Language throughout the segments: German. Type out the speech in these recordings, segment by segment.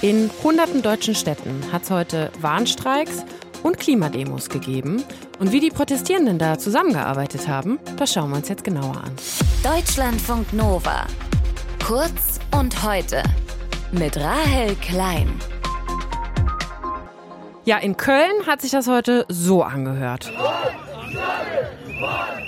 In hunderten deutschen Städten hat es heute Warnstreiks und Klimademos gegeben. Und wie die Protestierenden da zusammengearbeitet haben, das schauen wir uns jetzt genauer an. Deutschlandfunk Nova. Kurz und heute. Mit Rahel Klein. Ja, in Köln hat sich das heute so angehört. One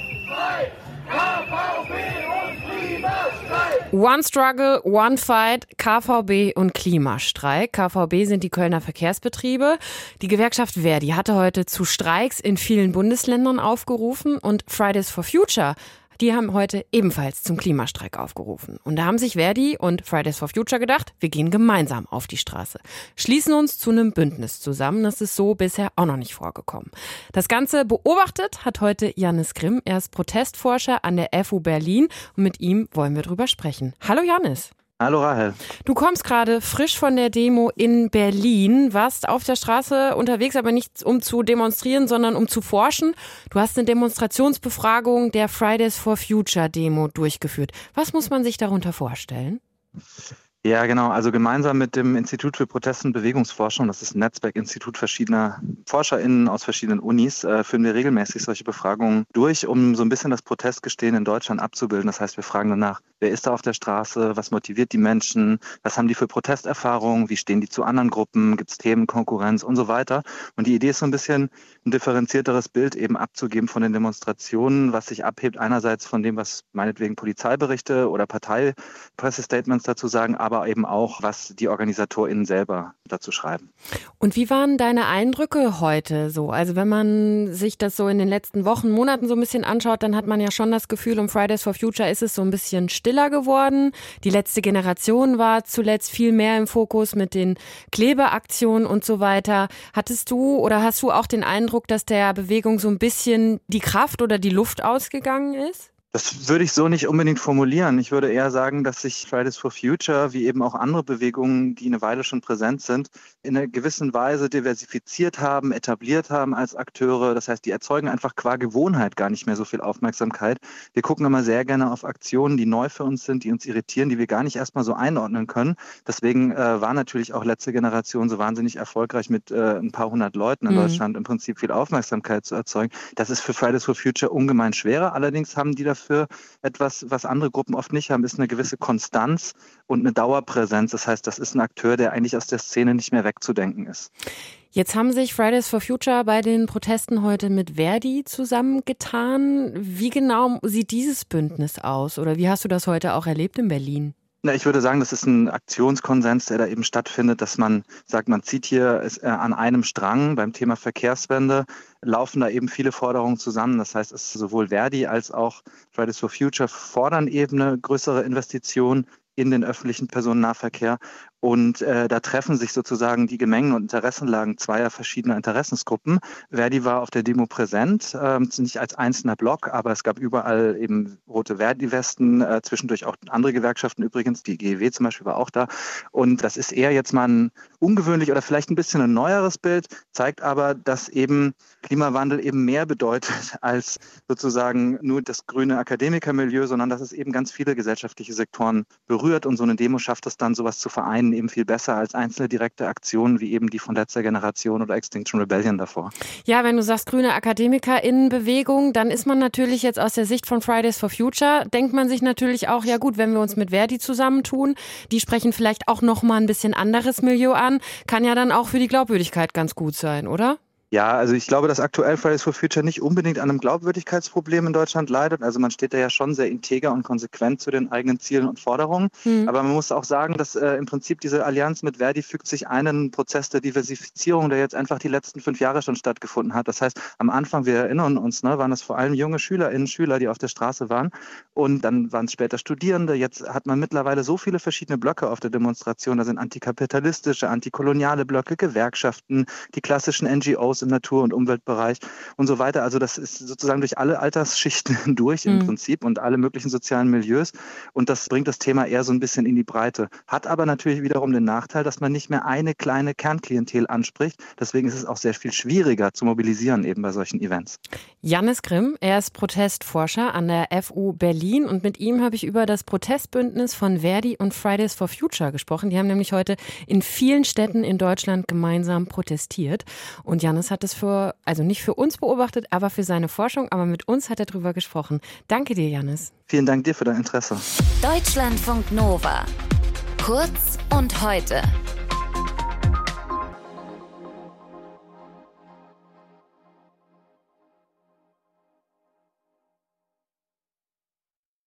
Struggle, One Fight, KVB und Klimastreik. KVB sind die Kölner Verkehrsbetriebe. Die Gewerkschaft Verdi hatte heute zu Streiks in vielen Bundesländern aufgerufen und Fridays for Future die haben heute ebenfalls zum Klimastreik aufgerufen. Und da haben sich Verdi und Fridays for Future gedacht, wir gehen gemeinsam auf die Straße. Schließen uns zu einem Bündnis zusammen. Das ist so bisher auch noch nicht vorgekommen. Das Ganze beobachtet hat heute Janis Grimm. Er ist Protestforscher an der FU Berlin und mit ihm wollen wir drüber sprechen. Hallo Janis. Hallo Rahel. Du kommst gerade frisch von der Demo in Berlin, warst auf der Straße unterwegs, aber nicht um zu demonstrieren, sondern um zu forschen. Du hast eine Demonstrationsbefragung der Fridays for Future Demo durchgeführt. Was muss man sich darunter vorstellen? Ja, genau. Also gemeinsam mit dem Institut für Protest- und Bewegungsforschung, das ist ein Netzwerkinstitut verschiedener ForscherInnen aus verschiedenen Unis, äh, führen wir regelmäßig solche Befragungen durch, um so ein bisschen das Protestgestehen in Deutschland abzubilden. Das heißt, wir fragen danach, wer ist da auf der Straße, was motiviert die Menschen, was haben die für Protesterfahrungen, wie stehen die zu anderen Gruppen, gibt es Themen, Konkurrenz und so weiter. Und die Idee ist so ein bisschen ein differenzierteres Bild eben abzugeben von den Demonstrationen, was sich abhebt einerseits von dem, was meinetwegen Polizeiberichte oder Parteipressestatements dazu sagen, aber eben auch, was die OrganisatorInnen selber dazu schreiben. Und wie waren deine Eindrücke heute so? Also wenn man sich das so in den letzten Wochen, Monaten so ein bisschen anschaut, dann hat man ja schon das Gefühl, um Fridays for Future ist es so ein bisschen stiller geworden. Die letzte Generation war zuletzt viel mehr im Fokus mit den Klebeaktionen und so weiter. Hattest du oder hast du auch den Eindruck, dass der Bewegung so ein bisschen die Kraft oder die Luft ausgegangen ist? Das würde ich so nicht unbedingt formulieren. Ich würde eher sagen, dass sich Fridays for Future, wie eben auch andere Bewegungen, die eine Weile schon präsent sind, in einer gewissen Weise diversifiziert haben, etabliert haben als Akteure. Das heißt, die erzeugen einfach qua Gewohnheit gar nicht mehr so viel Aufmerksamkeit. Wir gucken immer sehr gerne auf Aktionen, die neu für uns sind, die uns irritieren, die wir gar nicht erstmal so einordnen können. Deswegen äh, war natürlich auch letzte Generation so wahnsinnig erfolgreich mit äh, ein paar hundert Leuten in mhm. Deutschland im Prinzip viel Aufmerksamkeit zu erzeugen. Das ist für Fridays for Future ungemein schwerer. Allerdings haben die dafür dafür etwas, was andere Gruppen oft nicht haben, ist eine gewisse Konstanz und eine Dauerpräsenz. Das heißt, das ist ein Akteur, der eigentlich aus der Szene nicht mehr wegzudenken ist. Jetzt haben sich Fridays for Future bei den Protesten heute mit Verdi zusammengetan. Wie genau sieht dieses Bündnis aus oder wie hast du das heute auch erlebt in Berlin? Na, ich würde sagen, das ist ein Aktionskonsens, der da eben stattfindet, dass man sagt, man zieht hier äh, an einem Strang beim Thema Verkehrswende, laufen da eben viele Forderungen zusammen. Das heißt, es ist sowohl Verdi als auch Fridays for Future fordern eben eine größere Investition in den öffentlichen Personennahverkehr. Und äh, da treffen sich sozusagen die Gemengen und Interessenlagen zweier verschiedener Interessensgruppen. Verdi war auf der Demo präsent, äh, nicht als einzelner Block, aber es gab überall eben rote Verdi-Westen, äh, zwischendurch auch andere Gewerkschaften übrigens, die GEW zum Beispiel war auch da. Und das ist eher jetzt mal ein ungewöhnlich oder vielleicht ein bisschen ein neueres Bild, zeigt aber, dass eben Klimawandel eben mehr bedeutet als sozusagen nur das grüne Akademikermilieu, sondern dass es eben ganz viele gesellschaftliche Sektoren berührt und so eine Demo schafft es dann, sowas zu vereinen eben viel besser als einzelne direkte Aktionen wie eben die von letzter Generation oder Extinction Rebellion davor. Ja, wenn du sagst grüne AkademikerInnenbewegung, dann ist man natürlich jetzt aus der Sicht von Fridays for Future, denkt man sich natürlich auch, ja gut, wenn wir uns mit Verdi zusammentun, die sprechen vielleicht auch nochmal ein bisschen anderes Milieu an, kann ja dann auch für die Glaubwürdigkeit ganz gut sein, oder? Ja, also ich glaube, dass aktuell Fridays for Future nicht unbedingt an einem Glaubwürdigkeitsproblem in Deutschland leidet. Also man steht da ja schon sehr integer und konsequent zu den eigenen Zielen und Forderungen. Mhm. Aber man muss auch sagen, dass äh, im Prinzip diese Allianz mit Verdi fügt sich einen Prozess der Diversifizierung, der jetzt einfach die letzten fünf Jahre schon stattgefunden hat. Das heißt, am Anfang, wir erinnern uns, ne, waren es vor allem junge Schülerinnen, Schüler, die auf der Straße waren. Und dann waren es später Studierende. Jetzt hat man mittlerweile so viele verschiedene Blöcke auf der Demonstration. Da sind antikapitalistische, antikoloniale Blöcke, Gewerkschaften, die klassischen NGOs im Natur- und Umweltbereich und so weiter. Also das ist sozusagen durch alle Altersschichten hindurch im mhm. Prinzip und alle möglichen sozialen Milieus. Und das bringt das Thema eher so ein bisschen in die Breite. Hat aber natürlich wiederum den Nachteil, dass man nicht mehr eine kleine Kernklientel anspricht. Deswegen ist es auch sehr viel schwieriger zu mobilisieren eben bei solchen Events. Jannis Grimm, er ist Protestforscher an der FU Berlin und mit ihm habe ich über das Protestbündnis von Verdi und Fridays for Future gesprochen. Die haben nämlich heute in vielen Städten in Deutschland gemeinsam protestiert. Und Jannis hat es für, also nicht für uns beobachtet, aber für seine Forschung, aber mit uns hat er darüber gesprochen. Danke dir, Jannis. Vielen Dank dir für dein Interesse. Deutschlandfunk Nova. Kurz und heute.